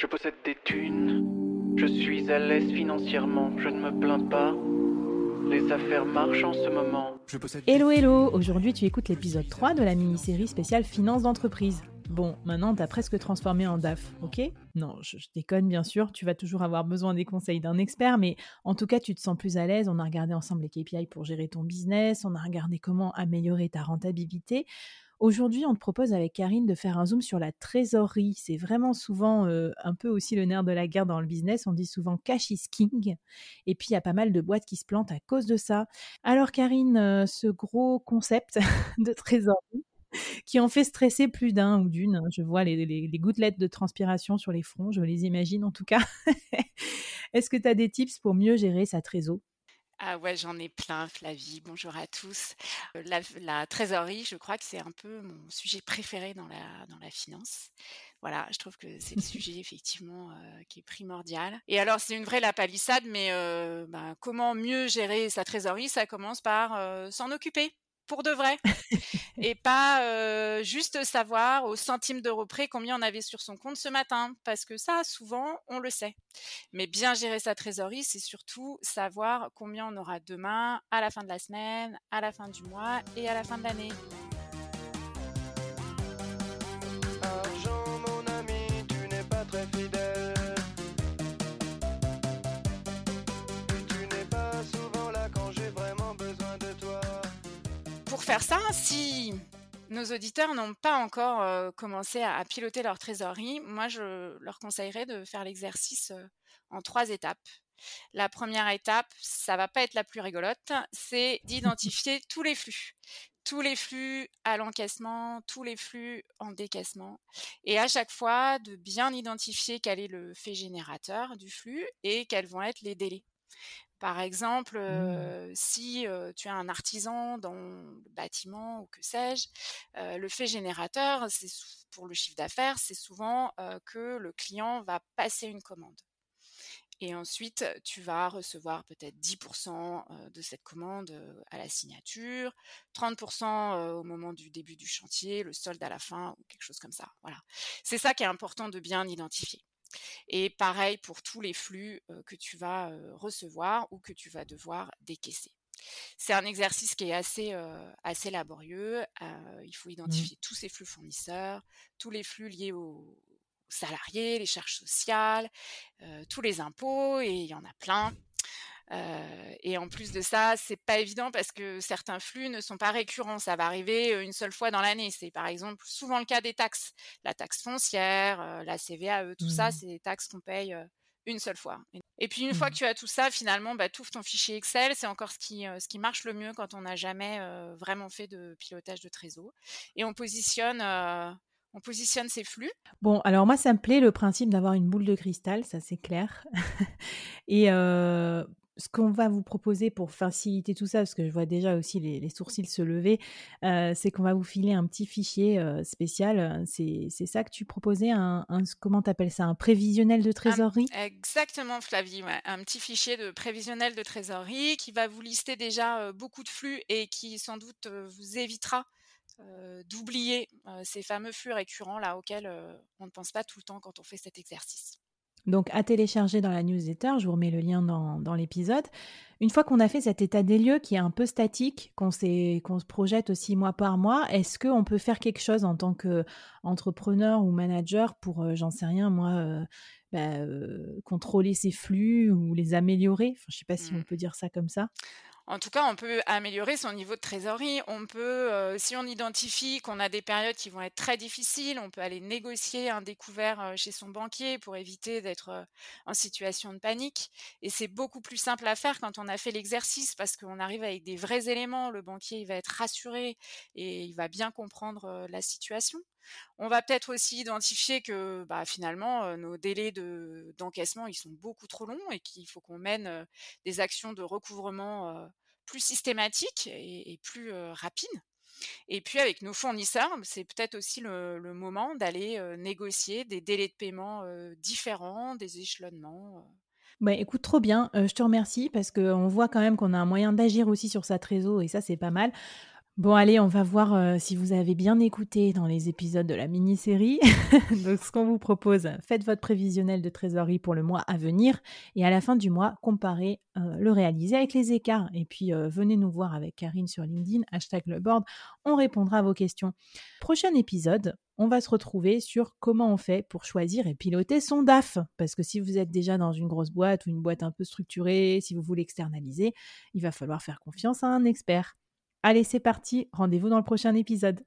Je possède des thunes, je suis à l'aise financièrement, je ne me plains pas. Les affaires marchent en ce moment. Hello hello, aujourd'hui tu écoutes l'épisode 3 de la mini-série spéciale Finance d'entreprise. Bon, maintenant t'as presque transformé en DAF, ok? Non, je, je, déconne bien sûr, tu vas toujours avoir besoin des conseils d'un expert, mais en tout cas tu te sens plus à l'aise. On a regardé ensemble les KPI pour gérer ton business, on a regardé comment améliorer ta rentabilité. Aujourd'hui, on te propose avec Karine de faire un zoom sur la trésorerie. C'est vraiment souvent euh, un peu aussi le nerf de la guerre dans le business. On dit souvent cash is king. Et puis, il y a pas mal de boîtes qui se plantent à cause de ça. Alors, Karine, euh, ce gros concept de trésorerie, qui en fait stresser plus d'un ou d'une. Hein. Je vois les, gouttelettes de transpiration sur les fronts, je les imagine en tout cas. Est-ce que tu as des tips pour mieux gérer sa trésorerie ah ouais, j'en ai plein, Flavie. Bonjour à tous. La, la trésorerie, je crois que c'est un peu mon sujet préféré dans la, dans la finance. Voilà, je trouve que c'est le sujet effectivement euh, qui est primordial. Et alors, c'est une vraie lapalissade, mais euh, bah, comment mieux gérer sa trésorerie? Ça commence par euh, s'en occuper pour de vrai et pas euh, juste savoir au centime d'euro près combien on avait sur son compte ce matin parce que ça souvent on le sait. Mais bien gérer sa trésorerie c'est surtout savoir combien on aura demain à la fin de la semaine à la fin du mois et à la fin de l'année faire ça, si nos auditeurs n'ont pas encore euh, commencé à, à, piloter leur trésorerie, moi je leur conseillerais de faire l'exercice euh, en trois étapes. La première étape, ça va pas être la plus rigolote, c'est d'identifier tous les flux. Tous les flux à l'encaissement, tous les flux en décaissement. Et à chaque fois, de bien identifier quel est le fait générateur du flux et quels vont être les délais. Par exemple, Mmh. euh, si euh, tu as un artisan dans le bâtiment ou que sais-je, euh, le fait générateur, c'est pour le chiffre d'affaires, c'est souvent que le client va passer une commande. Et ensuite, tu vas recevoir peut-être 10% euh, de cette commande à la signature, 30% euh, au moment du début du chantier, le solde à la fin ou quelque chose comme ça. Voilà. C'est ça qui est important de bien identifier. Et pareil pour tous les flux que tu vas recevoir ou que tu vas devoir décaisser. C'est un exercice qui est assez, euh, assez laborieux. il faut Mmh. identifier tous ces flux fournisseurs, tous les flux liés aux salariés, les charges sociales, tous les impôts, et il y en a plein. Euh, et en plus de ça, c'est pas évident parce que certains flux ne sont pas récurrents. Ça va arriver une seule fois dans l'année. C'est par exemple souvent le cas des taxes, la taxe foncière, euh, la CVAE, tout mmh. ça, c'est des taxes qu'on paye euh, une seule fois. Et puis une mmh. fois que tu as tout ça, finalement, bah, tu ouvres ton fichier Excel. C'est encore ce qui, ce qui marche le mieux quand on n'a jamais vraiment fait de pilotage de trésor. Et on positionne on positionne ces flux. Bon, alors moi, ça me plaît le principe d'avoir une boule de cristal, ça c'est clair. Et euh, ce qu'on va vous proposer pour faciliter tout ça, parce que je vois déjà aussi les, les sourcils se lever, euh, c'est qu'on va vous filer un petit fichier euh, spécial. C'est ça que tu proposais, un, un comment t'appelles ça, un prévisionnel de trésorerie? un, Exactement, Flavie, ouais. un petit fichier de prévisionnel de trésorerie qui va vous lister déjà euh, beaucoup de flux et qui sans doute euh, vous évitera euh, d'oublier euh, ces fameux flux récurrents là auxquels euh, on ne pense pas tout le temps quand on fait cet exercice. Donc à télécharger dans la newsletter, je vous remets le lien dans, dans l'épisode. Une fois qu'on a fait cet état des lieux qui est un peu statique, qu'on qu se projette aussi mois par mois, est-ce qu'on peut faire quelque chose en tant qu'entrepreneur ou manager pour, euh, j'en sais rien, moi, euh, bah, euh, contrôler ces flux ou les améliorer? Enfin, Je ne sais pas si mmh. on peut dire ça comme ça. En tout cas, on peut améliorer son niveau de trésorerie. On peut, euh, si on identifie qu'on a des périodes qui vont être très difficiles, on peut aller négocier un découvert euh, chez son banquier pour éviter d'être euh, en situation de panique. Et c'est beaucoup plus simple à faire quand on a fait l'exercice parce qu'on arrive avec des vrais éléments. Le banquier, il va être rassuré et il va bien comprendre la situation. On va peut-être aussi identifier que bah, finalement euh, nos délais de, d'encaissement ils sont beaucoup trop longs et qu'il faut qu'on mène euh, des actions de recouvrement euh, plus systématiques et, plus rapides. Et puis avec nos fournisseurs, c'est peut-être aussi le, moment d'aller négocier des délais de paiement différents, des échelonnements. Bah, écoute, trop bien. je te remercie parce qu'on voit quand même qu'on a un moyen d'agir aussi sur sa trésor et ça, c'est pas mal. Bon, allez, on va voir euh, si vous avez bien écouté dans les épisodes de la mini-série. Donc, ce qu'on vous propose, faites votre prévisionnel de trésorerie pour le mois à venir et à la fin du mois, comparez euh, le réalisé avec les écarts. Et puis, euh, venez nous voir avec Karine sur LinkedIn, hashtag le board, on répondra à vos questions. Prochain épisode, on va se retrouver sur comment on fait pour choisir et piloter son DAF. Parce que si vous êtes déjà dans une grosse boîte ou une boîte un peu structurée, si vous voulez externaliser, il va falloir faire confiance à un expert. Allez, c'est parti, rendez-vous dans le prochain épisode.